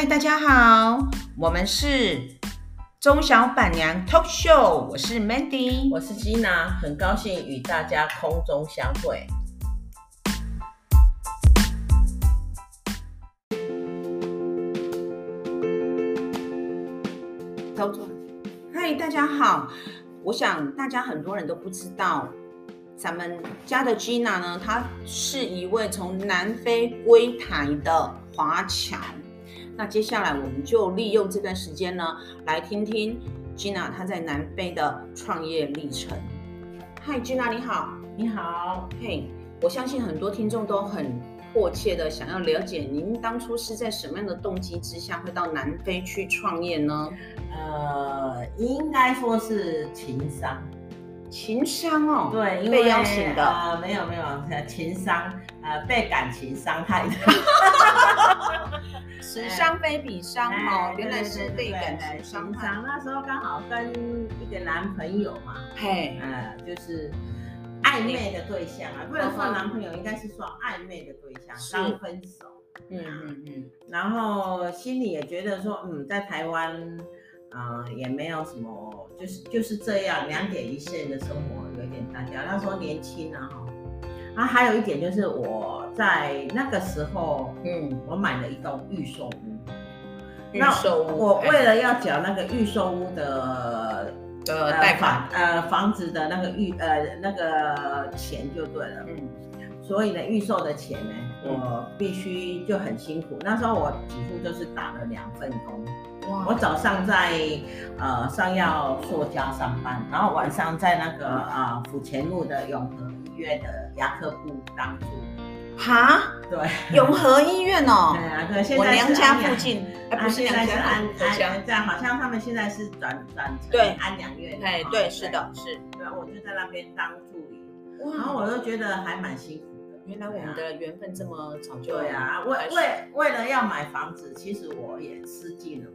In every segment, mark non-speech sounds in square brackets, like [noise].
嗨，大家好，我们是中小板娘 Talk Show，我是 Mandy，我是 Gina，很高兴与大家空中相会。嗨，大家好，我想大家很多人都不知道，咱们家的 Gina 呢，她是一位从南非归台的华侨。那接下来我们就利用这段时间呢，来听听 Gina 她在南非的创业历程。嗨，Gina 你好，你好，嘿，我相信很多听众都很迫切的想要了解，您当初是在什么样的动机之下会到南非去创业呢？呃，应该说是情商。情商哦，对，因为被邀请的，呃，没有没有，情商，呃，被感情伤害的，[laughs] 此伤非彼伤哦，原来是被感情伤害。那时候刚好跟一个男朋友嘛，嘿，呃，就是暧昧的对象啊，不能说男朋友，应该是说暧昧的对象，刚分手，嗯嗯嗯，然后心里也觉得说，嗯，在台湾。啊、呃，也没有什么，就是就是这样两点一线的生活，有点单调。那时候年轻啊，哈。啊，还有一点就是我在那个时候，嗯，我买了一栋预售屋。预售屋。那我为了要缴那个预售屋的的贷款，呃，房子的那个预呃那个钱就对了。嗯。所以呢，预售的钱呢，我必须就很辛苦。那时候我几乎就是打了两份工。我早上在呃上药塑胶上班，然后晚上在那个啊府前路的永和医院的牙科部当助理。哈？对，永和医院哦。对啊，对，现在我娘家附近，哎，不是娘家，安安这样，好像他们现在是转转成安养院。哎，对，是的，是。对，我就在那边当助理，然后我都觉得还蛮辛苦的。原来我们的缘分这么早就。对啊，为为为了要买房子，其实我也吃尽了。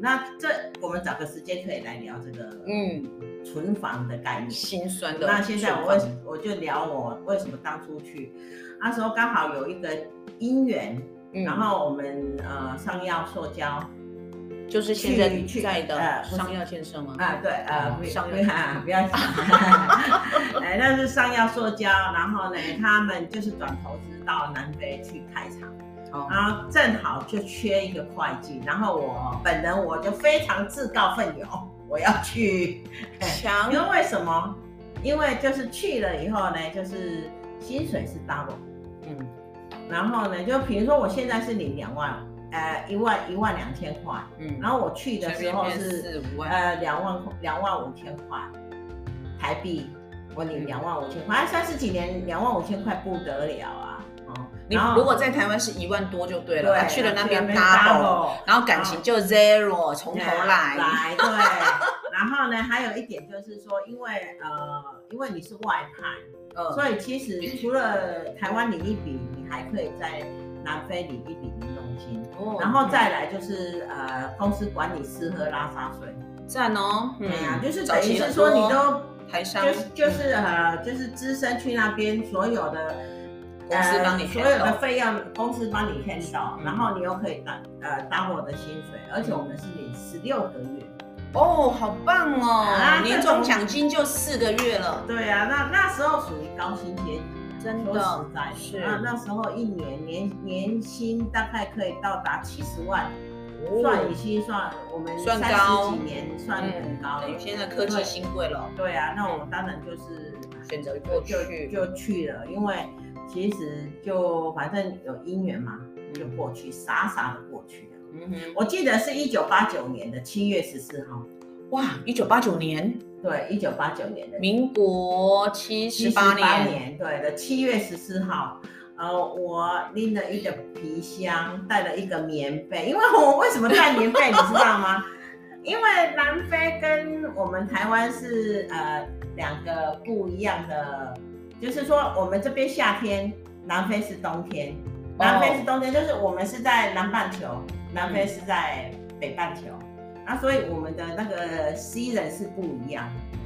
那这我们找个时间可以来聊这个，嗯，存房的概念，心酸的。那现在我为我就聊我为什么当初去，那时候刚好有一个姻缘，嗯、然后我们呃上药塑胶，就是现在去在的呃上药建设吗？啊对呃不上药啊不要讲，[laughs] 哎那是上药塑胶，然后呢他们就是转投资到南非去开厂。然后正好就缺一个会计，然后我本人我就非常自告奋勇，我要去 [laughs] 抢。因为为什么？因为就是去了以后呢，就是薪水是 double，嗯，然后呢，就比如说我现在是领两万，呃，一万一万两千块，嗯，然后我去的时候是呃两万两万五千块台币，我领两万五千块，三十几年两万五千块不得了啊。你如果在台湾是一万多就对了，对，去了那边 double，然后感情就 zero，从头来。来，对。[laughs] 然后呢，还有一点就是说，因为呃，因为你是外派，呃，所以其实除了台湾领一笔，你还可以在南非领一笔零用金。哦。然后再来就是呃，公司管你吃喝拉撒睡。赞哦。对呀，就是等于是说你都台商，就是就是呃，就是只身去那边所有的。公司帮你、呃、所有的费用，公司帮你 handle，、嗯、然后你又可以当呃当我的薪水，而且我们是领十六个月。哦，好棒哦！啊、年终奖金就四个月了。对啊，那那时候属于高薪阶级，真的。说实在是。那那时候一年年年薪大概可以到达七十万，哦、算以薪算我们三十几年算很高了。等于现在科技新贵了。对啊，那我们当然就是选择过去就，就去了，因为。其实就反正有姻缘嘛，就过去，傻傻的过去了。嗯哼，我记得是一九八九年的七月十四号。哇，一九八九年？对，一九八九年的民国七十八年，对的七月十四号。呃，我拎了一个皮箱，带了一个棉被。因为我为什么带棉被，你知道吗？[laughs] 因为南非跟我们台湾是呃两个不一样的。就是说，我们这边夏天，南非是冬天。南非是冬天，就是我们是在南半球，南非是在北半球。那所以我们的那个 season 是不一样的。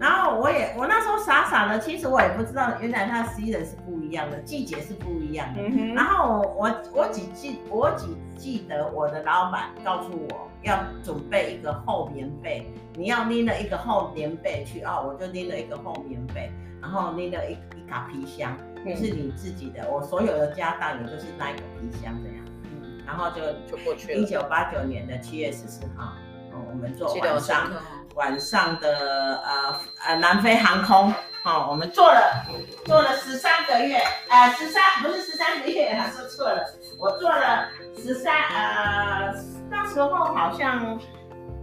然后我也我那时候傻傻的，其实我也不知道，原来它 season 是不一样的，季节是不一样的。嗯、然后我我我只记我只记得我的老板告诉我要准备一个厚棉被，你要拎了一个厚棉被去哦，我就拎了一个厚棉被，然后拎了一一卡皮箱，就是你自己的，我所有的家当也就是那一个皮箱这样。嗯，然后就就过去了。一九八九年的七月十四号，嗯，我们坐晚上。晚上的呃呃南非航空，哦，我们做了做了十三个月，呃十三不是十三个月，他说错了，我做了十三呃那时候好像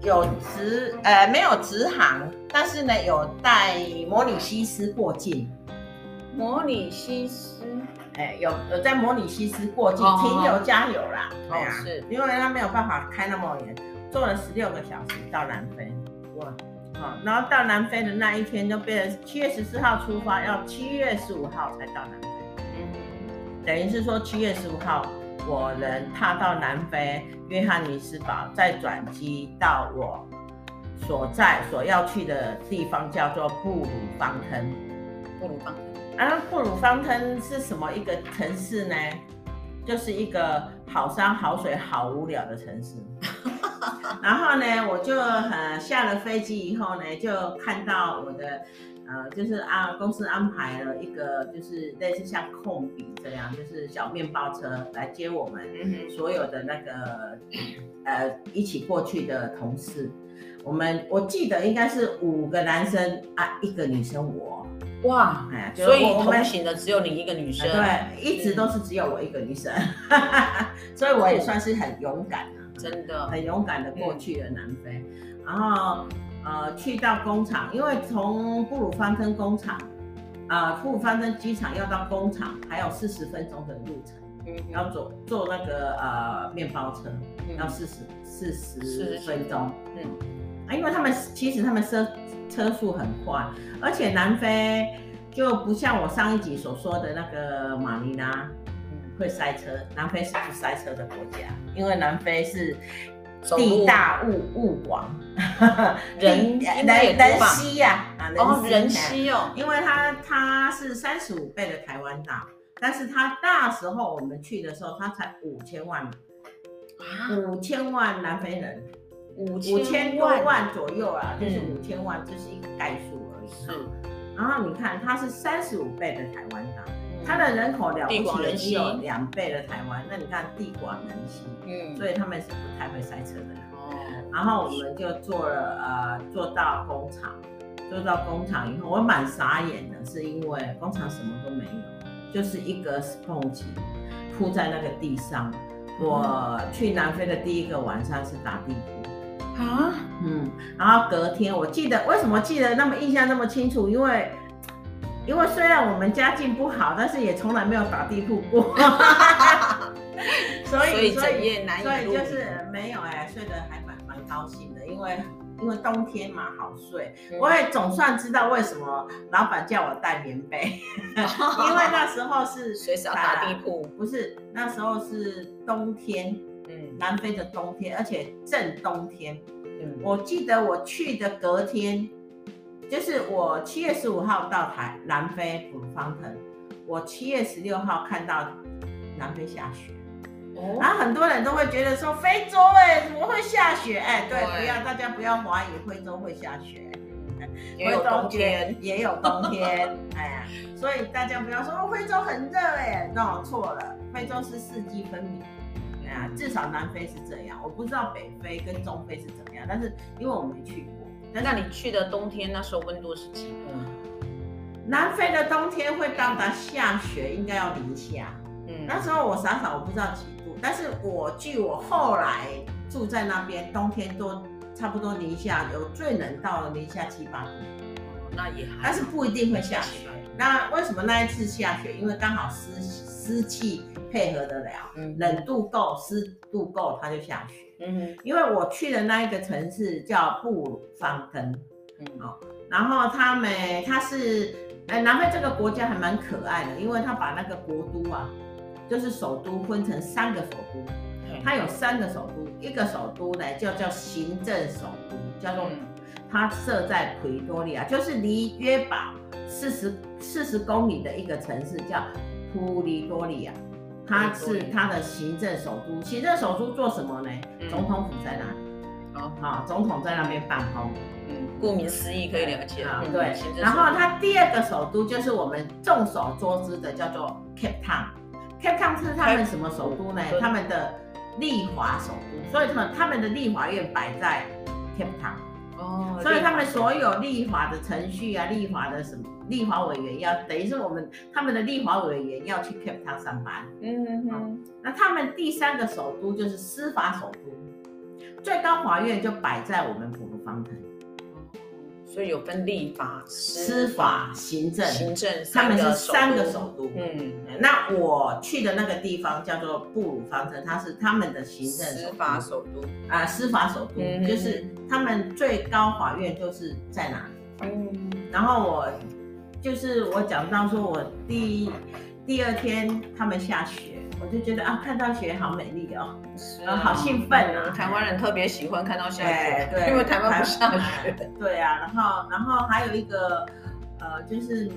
有直呃没有直航，但是呢有带摩里西斯过境，摩里西斯，哎有有在摩里西斯过境停留加油啦，哦，啊、是。因为他没有办法开那么远，坐了十六个小时到南非。哇好，然后到南非的那一天就变成七月十四号出发，要七月十五号才到南非。嗯，等于是说七月十五号我人踏到南非约翰尼斯堡，再转机到我所在所要去的地方，叫做布鲁方腾。布鲁方腾，啊，布鲁方腾是什么一个城市呢？就是一个好山好水好无聊的城市。[laughs] 然后呢，我就呃下了飞机以后呢，就看到我的呃，就是啊公司安排了一个就是类似像控比这样，就是小面包车来接我们所有的那个呃一起过去的同事。我们我记得应该是五个男生啊，一个女生我。哇，哎，所以同行的只有你一个女生。对，一直都是只有我一个女生，[laughs] 所以我也算是很勇敢。真的。很勇敢的过去了南非，嗯、然后呃去到工厂，因为从布鲁方登工厂啊、呃、布鲁方登机场要到工厂还有四十分钟的路程，嗯、要坐坐那个呃面包车，嗯、要四十四十分钟，嗯啊，因为他们其实他们车车速很快，而且南非就不像我上一集所说的那个马尼拉。会塞车，南非是不塞车的国家，因为南非是地大物物广，人人人稀呀，啊哦人稀哦，因为它它是三十五倍的台湾大，但是它那时候我们去的时候，它才五千万，五千万南非人，五千多万左右啊，就是五千万，这是一个概数而已。是，然后你看它是三十五倍的台湾大。它的人口了不起的只有两倍的台湾，那你看地广人稀，嗯，所以他们是不太会塞车的。哦，然后我们就做了呃，做到工厂，做到工厂以后，我蛮傻眼的，是因为工厂什么都没有，就是一个 sponge 铺在那个地上。我去南非的第一个晚上是打地铺啊，嗯，然后隔天我记得为什么记得那么印象那么清楚，因为。因为虽然我们家境不好，但是也从来没有打地铺过，[laughs] 所以所以所以就是没有哎、欸，睡得还蛮蛮高兴的，因为因为冬天嘛好睡，嗯、我也总算知道为什么老板叫我带棉被，[laughs] 因为那时候是随时要打地铺，不是那时候是冬天，嗯，南非的冬天，而且正冬天，嗯，我记得我去的隔天。就是我七月十五号到台南非普鲁方腾，我七月十六号看到南非下雪，哦，然后很多人都会觉得说非洲哎怎么会下雪？哎，对，不要大家不要怀疑非洲会下雪，也有冬天。也有冬天，哎呀，[laughs] 所以大家不要说哦非洲很热哎，那我错了，非洲是四季分明，至少南非是这样，我不知道北非跟中非是怎么样，但是因为我没去过。那你去的冬天，那时候温度是几度？南非的冬天会到达下雪，应该要零下。嗯，那时候我傻傻我不知道几度，但是我据我后来住在那边，冬天都差不多零下，有最冷到了零下七八度。哦，那也还，但是不一定会下雪。那为什么那一次下雪？因为刚好湿湿气配合得了，嗯，冷度够，湿度够，它就下雪。嗯哼，因为我去的那一个城市叫布鲁方登，嗯。哦，然后他们他是，哎，南非这个国家还蛮可爱的，因为他把那个国都啊，就是首都分成三个首都，它有三个首都，一个首都呢叫叫行政首都，叫做它设在普利多利亚，就是离约堡四十四十公里的一个城市，叫普利多利亚。它是它的行政首都，行政首都做什么呢？嗯、总统府在哪里？哦，好，总统在那边办公。嗯，顾名思义可以了解。啊、嗯，对。然后它第二个首都就是我们众所周知的叫做 Cape Town。Cape Town 是他们什么首都呢？他们的立华首都，所以他们他们的立法院摆在 Cape Town。哦，所以他们所有立法的程序啊，立法的什么？立法委员要等于是我们他们的立法委员要去 Cape Town 上班，嗯哼哼，那他们第三个首都就是司法首都，最高法院就摆在我们普所以有分立法、司法、行政，行政他们是三个首都。嗯，那我去的那个地方叫做布鲁方城，它是他们的行政司法首都啊，司法首都就是他们最高法院就是在哪里？嗯，然后我。就是我讲到说，我第第二天他们下雪，我就觉得啊，看到雪好美丽哦，好兴奋啊！台湾人特别喜欢看到下雪，对，因为台湾不下雪。对啊，然后然后还有一个呃，就是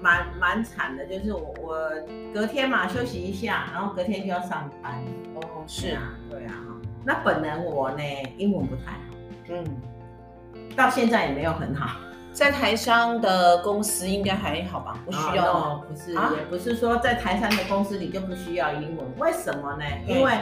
蛮蛮惨的，就是我我隔天嘛休息一下，然后隔天就要上班。哦，是啊，对啊，那本人我呢英文不太好，嗯，到现在也没有很好。在台商的公司应该还好吧？不需要，oh, no, 不是，啊、也不是说在台商的公司里就不需要英文。为什么呢？嗯、因为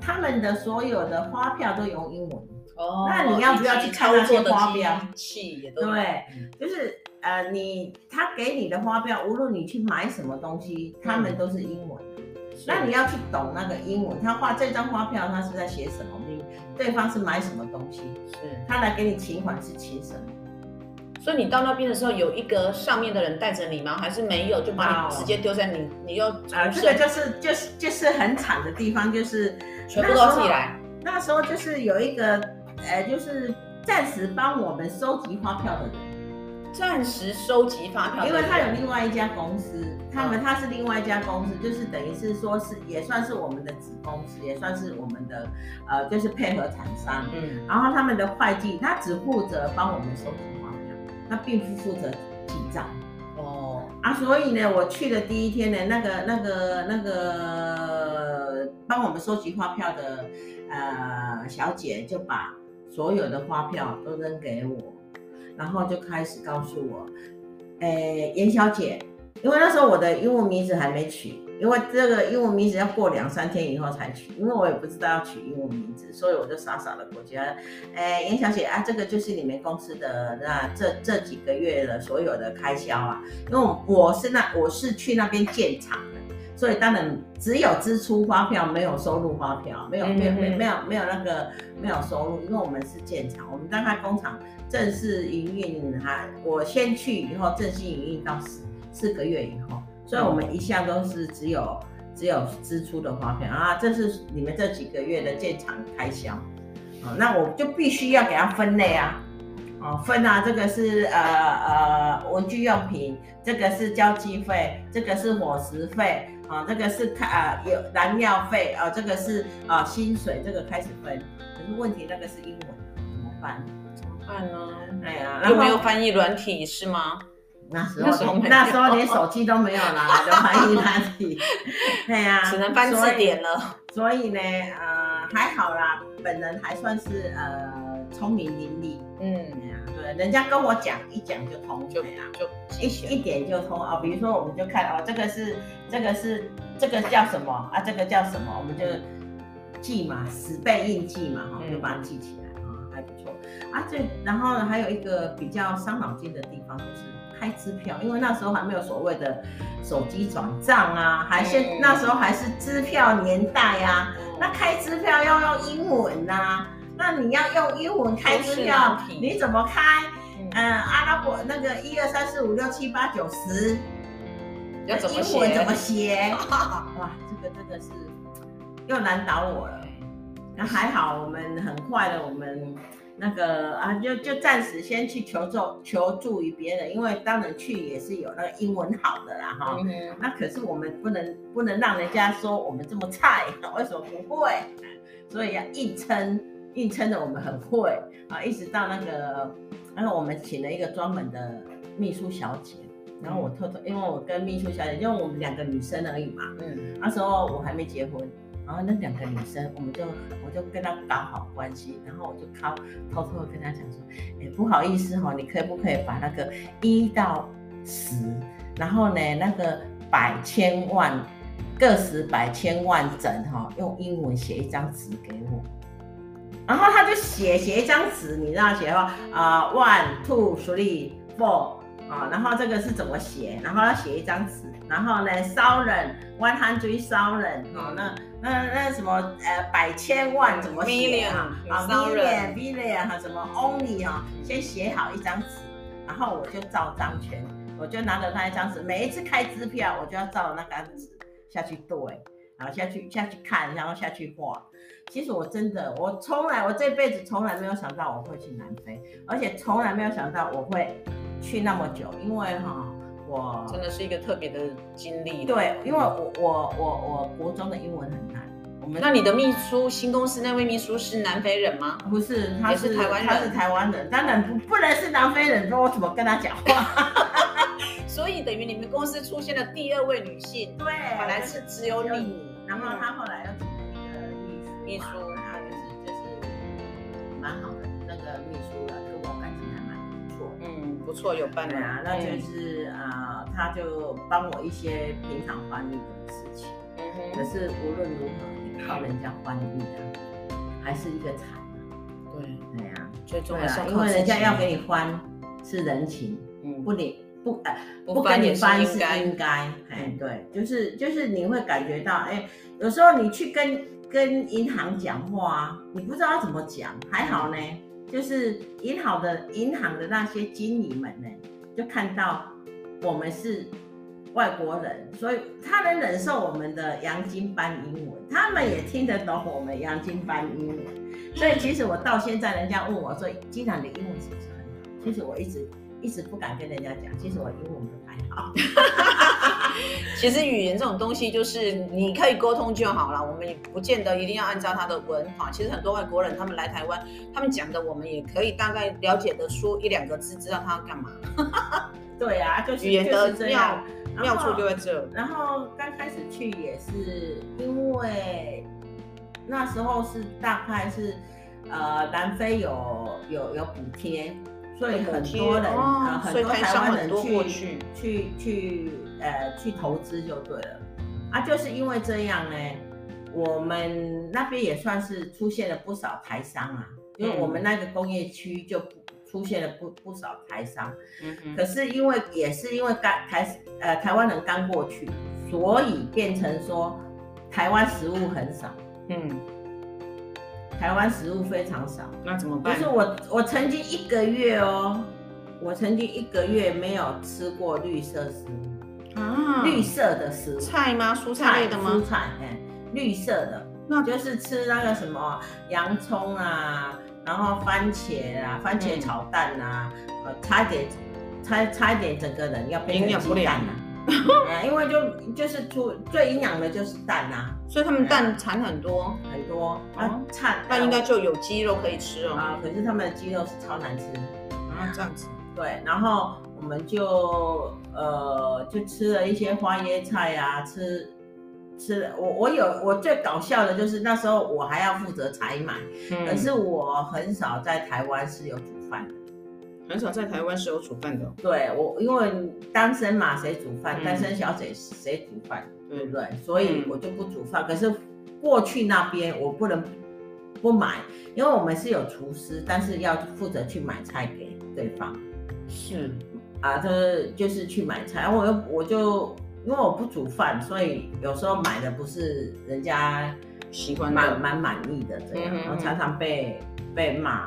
他们的所有的发票都用英文。哦，那你要不要去看那些发票？器也都对，就是呃，你他给你的发票，无论你去买什么东西，他们都是英文。嗯、那你要去懂那个英文，他画这张发票，他是在写什么？你对方是买什么东西？是，他来给你请款是请什么？所以你到那边的时候，有一个上面的人带着你吗？还是没有，就把你直接丢在你，你又啊，这个就是就是就是很惨的地方，就是全部都自己来。那时候就是有一个呃，就是暂时帮我们收集发票的人，暂时收集发票，因为他有另外一家公司，他们他是另外一家公司，就是等于是说是也算是我们的子公司，也算是我们的呃，就是配合厂商。嗯，然后他们的会计他只负责帮我们收集。他并不负责记账哦啊，所以呢，我去的第一天呢，那个那个那个帮我们收集发票的呃小姐就把所有的发票都扔给我，然后就开始告诉我，诶，严小姐，因为那时候我的英文名字还没取。因为这个英文名字要过两三天以后才取，因为我也不知道要取英文名字，所以我就傻傻的过去。哎，严小姐啊，这个就是你们公司的那这这几个月的所有的开销啊。因为我是那我是去那边建厂的，所以当然只有支出发票，没有收入发票，没有没有没有没有没有那个没有收入，因为我们是建厂，我们大概工厂正式营运还，我先去以后正式营运到四四个月以后。所以，我们一向都是只有只有支出的花费啊，这是你们这几个月的建厂开销，啊，那我就必须要给它分类啊，哦，分啊，这个是呃呃文具用品，这个是交际费，这个是伙食费，啊，这个是开啊有燃料费，啊，这个是啊薪水，这个开始分。可是问题那个是英文，怎么办？怎么办呢？哎呀，有没有翻译软体是吗？那时候，那时候连手机都没有啦，就翻译软体。对呀，[laughs] 只能翻字典了。所以呢，呃，还好啦，本人还算是呃聪明伶俐。嗯，对，人家跟我讲一讲就通，就就一一点就通啊。比如说，我们就看哦，这个是这个是这个叫什么啊？这个叫什么？我们就记嘛，十倍印记嘛，哈，就把它记起来啊，还不错啊。这然后呢，还有一个比较伤脑筋的地方就是。开支票，因为那时候还没有所谓的手机转账啊，还是、嗯、那时候还是支票年代啊。嗯、那开支票要用英文呐、啊，那你要用英文开支票，你怎么开？嗯，嗯，阿拉伯那个一二三四五六七八九十，要怎么英文怎么写？[laughs] 哇，这个真的是又难倒我了。那还好，我们很快的，我们。那个啊，就就暂时先去求助求助于别人，因为当然去也是有那个英文好的啦哈。嗯、那可是我们不能不能让人家说我们这么菜，[laughs] 为什么不会？所以要硬撑硬撑的我们很会啊，一直到那个，然后我们请了一个专门的秘书小姐，然后我偷偷，因为我跟秘书小姐，因为我们两个女生而已嘛，嗯，那时候我还没结婚，然后那两个女生，我们就我就跟她搞好关系，然后我就靠偷偷的跟她讲说，哎，不好意思哈，你可不可以把那个一到十，然后呢那个百千万。个十百千万整哈，用英文写一张纸给我，然后他就写写一张纸，你知道写的话啊，one two three four 啊，然后这个是怎么写？然后要写一张纸，然后呢，thousand one hundred thousand 哦，那那那什么呃百千万怎么写啊？啊，million million 哈，什么 only 哈，先写好一张纸，然后我就照章全，我就拿着那一张纸，每一次开支票我就要照那个纸。下去对，然后下去下去看，然后下去画。其实我真的，我从来我这辈子从来没有想到我会去南非，而且从来没有想到我会去那么久，因为哈，我真的是一个特别的经历。对，因为我我我我国中的英文很难。我们那你的秘书新公司那位秘书是南非人吗？不是，他是，是台湾人，他是台湾人，当然不不能是南非人，说我怎么跟他讲话？[laughs] 所以等于你们公司出现了第二位女性，[laughs] 对，本来是只有你，然后他后来又秘书，他就是就是蛮好的那个秘书了，跟我感情还蛮不错，嗯，不错，有办法啊，那就是啊，他就帮我一些平常翻译的事情，嗯哼，可是无论如何，你靠人家翻译啊，还是一个惨啊，对，对呀，最重要是因为人家要给你翻是人情，嗯，不理。不，呃，不跟你翻是应该，哎，对，就是就是你会感觉到，哎，有时候你去跟跟银行讲话，你不知道要怎么讲，还好呢，就是银行的银行的那些经理们呢，就看到我们是外国人，所以他能忍受我们的洋金班英文，他们也听得懂我们洋金班英文，所以其实我到现在，人家问我说，经常的英文是不是很好？其实我一直。一直不敢跟人家讲，其实我英文不太好。[laughs] 其实语言这种东西，就是你可以沟通就好了，我们也不见得一定要按照他的文法。其实很多外国人他们来台湾，他们讲的我们也可以大概了解得出一两个字，知道他要干嘛。[laughs] 对啊，就是语言的妙妙处就在这。然后刚开始去也是因为那时候是大概是呃南非有有有补贴。所以很多人啊，很多台湾人去去去呃去投资就对了。啊，就是因为这样呢，我们那边也算是出现了不少台商啊，因为我们那个工业区就出现了不不少台商，嗯，可是因为也是因为刚台呃台湾人刚过去，所以变成说台湾食物很少，嗯。台湾食物非常少，那怎么。办？就是我，我曾经一个月哦，我曾经一个月没有吃过绿色食物啊，绿色的食物，菜吗？蔬菜类的吗？蔬菜，哎，绿色的，那就是吃那个什么洋葱啊，然后番茄啊，番茄炒蛋啊，嗯、呃，差一点，差差一点，整个人要变成鸡蛋了。[laughs] 因为就就是出最营养的就是蛋呐，所以他们蛋产很多很多，啊，产那应该就有鸡肉可以吃哦。啊，可是他们的鸡肉是超难吃啊，这样子。对，然后我们就呃就吃了一些花椰菜啊，吃吃了我我有我最搞笑的就是那时候我还要负责采买，可是我很少在台湾是有煮饭的。很少在台湾是有煮饭的。对我，因为单身嘛，谁煮饭？嗯、单身小姐谁煮饭？对不对？所以我就不煮饭。嗯、可是过去那边我不能不买，因为我们是有厨师，但是要负责去买菜给对方。是。啊，就是就是去买菜。我又我就因为我不煮饭，所以有时候买的不是人家喜欢蛮蛮满意的这样，嗯、然后常常被被骂。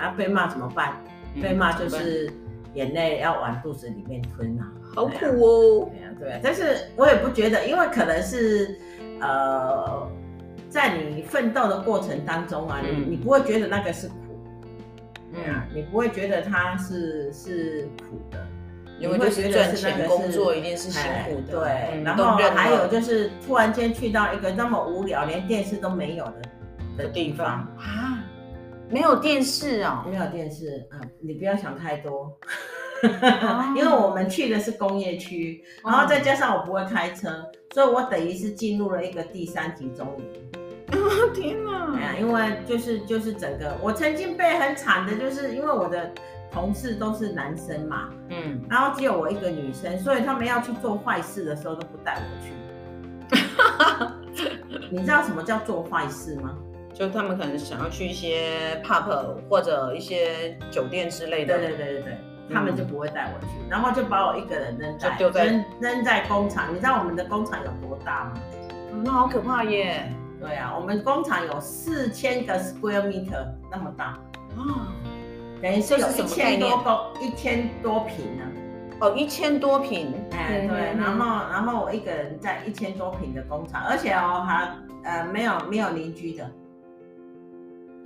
啊，被骂怎么办？被骂就是眼泪要往肚子里面吞啊，好苦哦。对啊，对啊，但是我也不觉得，因为可能是呃，在你奋斗的过程当中啊，你你不会觉得那个是苦，对啊，你不会觉得它是是苦的，你会觉得是那个工作一定是辛苦的。对，然后还有就是突然间去到一个那么无聊、连电视都没有的的地方啊。没有电视哦，没有电视啊、嗯，你不要想太多，哦、[laughs] 因为我们去的是工业区，然后再加上我不会开车，哦、所以我等于是进入了一个第三集中营。哦 [laughs] 天哪！哎呀，因为就是就是整个，我曾经被很惨的，就是因为我的同事都是男生嘛，嗯，然后只有我一个女生，所以他们要去做坏事的时候都不带我去。[laughs] 你知道什么叫做坏事吗？就他们可能想要去一些 pub 或者一些酒店之类的。对对对对对，他们就不会带我去，嗯、然后就把我一个人扔在在扔扔在工厂。你知道我们的工厂有多大吗？嗯、那好可怕耶！对啊，我们工厂有四千个 square meter 那么大。啊，等于是有一千多公一千多平呢。哦，一千多平，哎，对，然后然后我一个人在一千多平的工厂，而且哦还呃没有没有邻居的，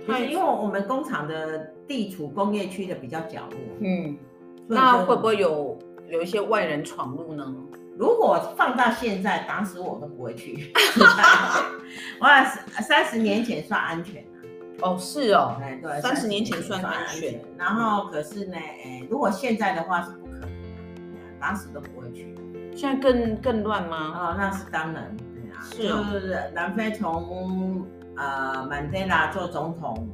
就是因为我们工厂的地处工业区的比较角落，嗯，那会不会有有一些外人闯入呢？如果放到现在，打死我都不会去。[laughs] 我三十年前算安全哦，是哦，哎对，三十年前算安全，然后可是呢，哎，如果现在的话是不可能。打死都不会去，现在更更乱吗？哦，那是当然，对啊，是哦、就是南非从呃曼德拉做总统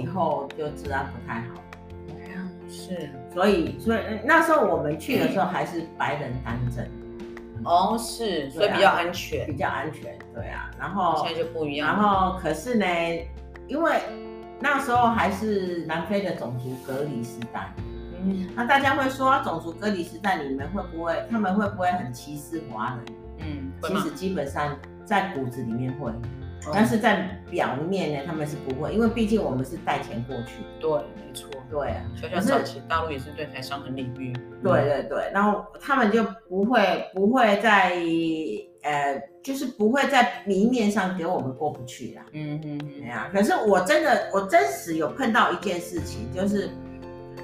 以后就治安不太好，对啊，是，所以所以那时候我们去的时候还是白人当政，哦是，所以比较安全，比较安全，对啊，然后现在就不一样，然后可是呢，因为那时候还是南非的种族隔离时代。嗯，那大家会说，种族隔离时代，你们会不会，他们会不会很歧视华人？嗯，其实基本上在骨子里面会，嗯、但是在表面呢，他们是不会，因为毕竟我们是带钱过去。对，没错。对啊，小小早期大陆也是对台商很礼遇。对对对，然后他们就不会不会在呃，就是不会在明面上给我们过不去啦。嗯嗯嗯。对啊，可是我真的我真实有碰到一件事情，就是。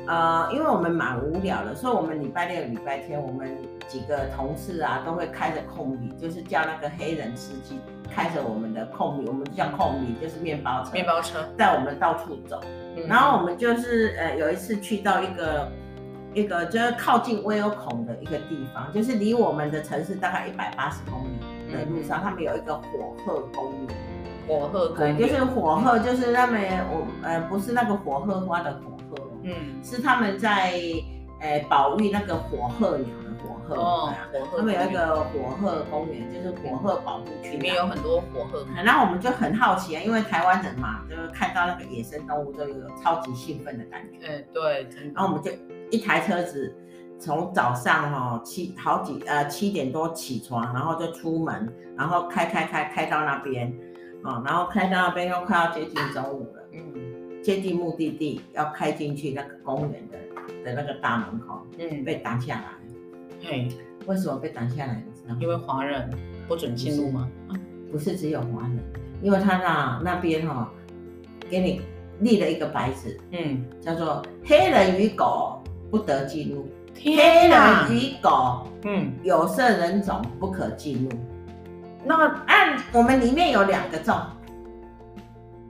呃，因为我们蛮无聊的，所以我们礼拜六、礼拜天，我们几个同事啊，都会开着空椅，就是叫那个黑人司机开着我们的控米，我们叫控米，就是面包车，面包车。带我们到处走。嗯、然后我们就是呃有一次去到一个一个就是靠近威尔孔的一个地方，就是离我们的城市大概一百八十公里的路上，嗯、他们有一个火鹤公园。火鹤公园，就是火鹤，就是他们我呃不是那个火鹤花的火鹤。嗯，是他们在、呃、保育那个火鹤鸟鹤，哦，火鹤，他们有一个火鹤公园，就是火鹤保护区，里面有很多火鹤。然后我们就很好奇啊，因为台湾人嘛，就是看到那个野生动物都有超级兴奋的感觉。嗯，对。然后我们就一台车子，从早上哈七好几呃七点多起床，然后就出门，然后开开开开到那边，啊，然后开到那边又快要接近中午了。嗯。接近目的地，要开进去那个公园的的那个大门口，嗯，被挡下来。嘿，为什么被挡下来？因为华人不准进入吗？不是只有华人，因为他那那边哈，给你立了一个牌子，嗯，叫做黑人与狗不得进入，黑人与狗，嗯，有色人种不可进入。那么按我们里面有两个种。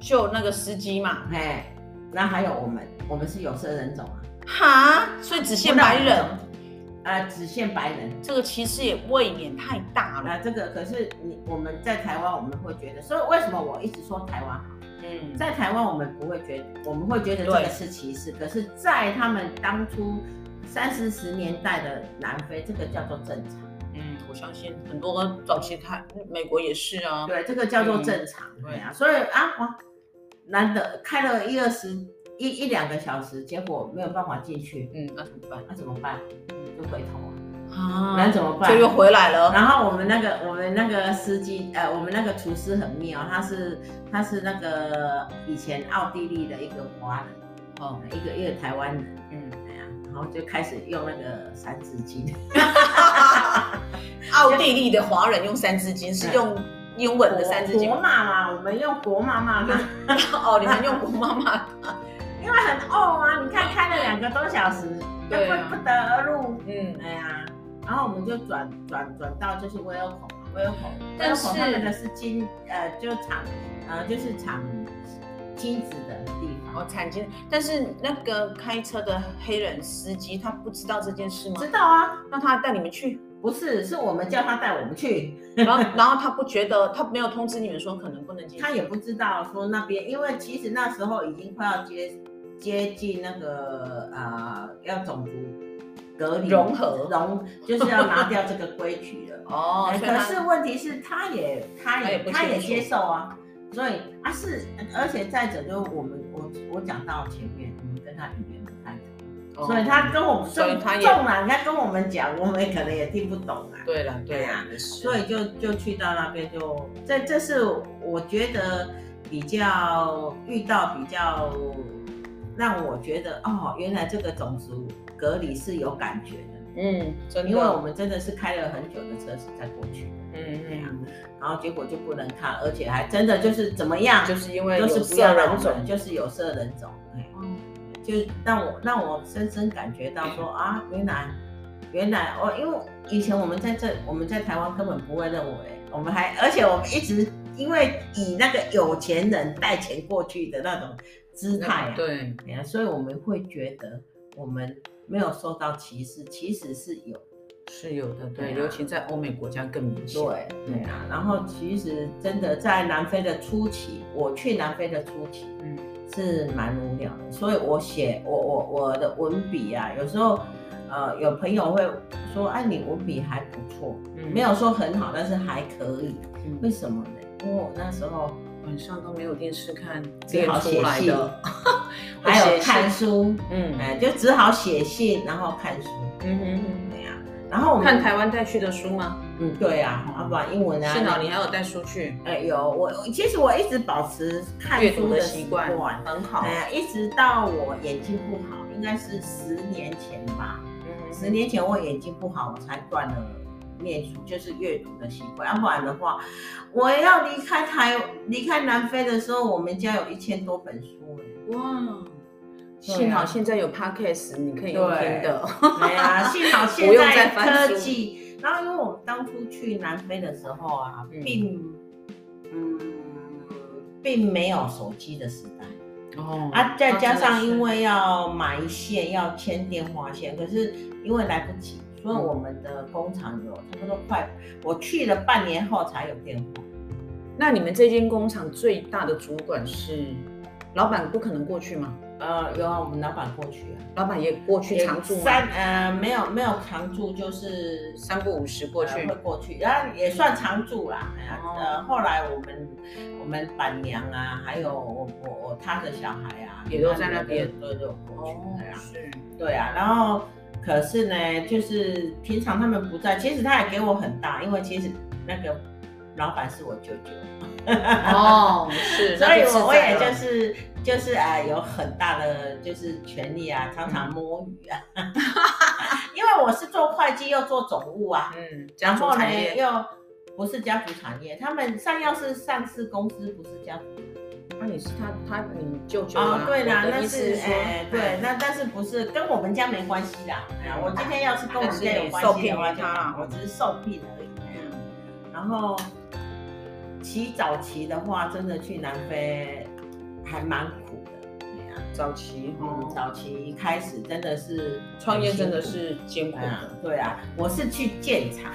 就那个司机嘛，哎，那还有我们，我们是有色人种啊，哈，所以只限白人，啊，只限白人，这个歧视也未免太大了。那这个可是你我们在台湾我们会觉得，所以为什么我一直说台湾好？嗯，在台湾我们不会觉得，我们会觉得这个是歧视，可是，在他们当初三四十年代的南非，这个叫做正常。嗯，我相信很多早期台美国也是啊，对，这个叫做正常，对啊，所以啊，哇。难得开了一二十一一两个小时，结果没有办法进去。嗯，那怎么办？那怎么办？嗯，就回头啊。啊，那怎么办？就又回来了。然后我们那个我们那个司机，呃，我们那个厨师很妙，他是他是那个以前奥地利的一个华人，哦，一个一个台湾人。嗯，对呀，然后就开始用那个三字经。[laughs] [laughs] 奥地利的华人用三字经是用。英文的三字经，国骂嘛，我们用国骂骂他。[laughs] 哦，你们用国骂骂他，因为很哦啊，你看开了两个多小时，又不不得而入。嗯，哎呀，然后我们就转转转到就是威尔孔，威尔孔，威尔孔他们的是金呃，就厂呃，就是厂金子的地方。哦，产金，但是那个开车的黑人司机他不知道这件事吗？知道啊，那他带你们去？不是，是我们叫他带我们去。然后，然后他不觉得，他没有通知你们说可能不能进。他也不知道说那边，因为其实那时候已经快要接接近那个呃，要种族隔离融合融，就是要拿掉这个规矩了。[laughs] 哦，可是问题是，他也他也他也接受啊。所以啊是，而且再者就是我们我我讲到前面，我们跟他语言不太同，所以他跟我们，所以他纵然他跟我们讲，我们可能也听不懂啊。对了，对啊，所以就就去到那边就，这这是我觉得比较遇到比较让我觉得哦，原来这个种族隔离是有感觉的。嗯，因为我们真的是开了很久的车子才过去。嗯嗯，然后结果就不能看，而且还真的就是怎么样？就是因为有色人种，就是有色人种。嗯，就让我让我深深感觉到说啊，原来原来我因为以前我们在这我们在台湾根本不会认为，我们还而且我们一直因为以那个有钱人带钱过去的那种姿态啊，对，所以我们会觉得我们。没有受到歧视，其实是有，是有的，对，对啊、尤其在欧美国家更明显。对，对啊。然后其实真的在南非的初期，我去南非的初期，嗯，是蛮无聊的。所以我写我我我的文笔啊，有时候呃有朋友会说，哎、啊，你文笔还不错，嗯、没有说很好，但是还可以。嗯、为什么呢？因为我那时候。晚上都没有电视看，只好写信，[laughs] 还有看书，嗯，哎，就只好写信，然后看书，嗯哼，对呀。然后我们看台湾带去的书吗？嗯，对呀，啊，不然英文啊。幸好你还有带书去。哎，有我，其实我一直保持看书的习惯，很好。哎呀，一直到我眼睛不好，应该是十年前吧。嗯，十年前我眼睛不好，我才断了。念书就是阅读的习惯，要不然的话，我要离开台离开南非的时候，我们家有一千多本书哇，幸好现在有 Podcast，你可以用听的。[laughs] 对啊，幸好 [laughs] 现在科技。然后因为我们当初去南非的时候啊，并嗯并没有手机的时代哦，啊再加上因为要埋线要牵电话线，可是因为来不及。所以我们的工厂有差不多快，我去了半年后才有电话。那你们这间工厂最大的主管是老板，不可能过去吗？呃，有啊，我们老板过去啊，老板也过去常住吗？三呃没有没有常住，就是三不五十过去，会过去，然后也算常住啦。呃，后来我们我们板娘啊，还有我我我他的小孩啊，也都在那边，都有过去。是，对啊，然后。可是呢，就是平常他们不在，其实他也给我很大，因为其实那个老板是我舅舅。哦，是，[laughs] 所以我我也就是就是啊，有很大的就是权利啊，常常摸鱼啊。嗯、[laughs] 因为我是做会计又做总务啊，嗯，然后呢又不是家族产业，他们上药是上市公司，不是家族。那你是他他你舅舅啊？对啦，那是哎，对，那但是不是跟我们家没关系啦。哎呀，我今天要是跟我们家有关系的话，就我只是受聘而已。然后，起早期的话，真的去南非还蛮苦的。哎呀，早期，嗯，早期一开始真的是创业，真的是艰苦的。对啊，我是去建厂，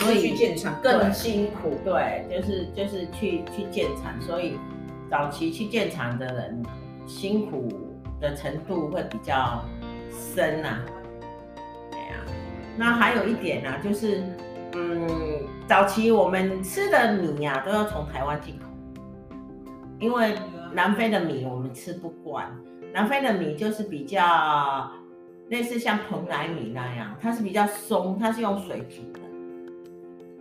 所以去建厂更辛苦。对，就是就是去去建厂，所以。早期去建厂的人，辛苦的程度会比较深呐、啊。那还有一点呢、就是，嗯，早期我们吃的米呀、都要从台湾进口，因为南非的米我们吃不惯。南非的米就是比较类似像蓬莱米那样，它是比较松，它是用水煮的。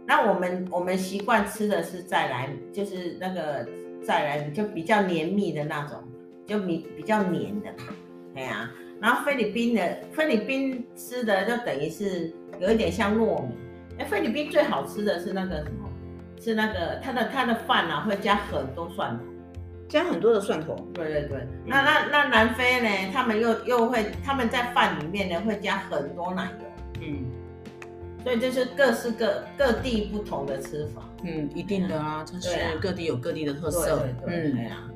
那我们我们习惯吃的是再来，就是那个。再来就比较黏密的那种，就米比较黏的，对呀、啊。然后菲律宾的菲律宾吃的就等于是有一点像糯米。哎，菲律宾最好吃的是那个什么？是那个它的它的饭啊，会加很多蒜头，加很多的蒜头。对对对。嗯、那那那南非呢？他们又又会他们在饭里面呢会加很多奶油。嗯。所以就是各式各各地不同的吃法，嗯，一定的啊，就是各地有各地的特色，嗯，对呀。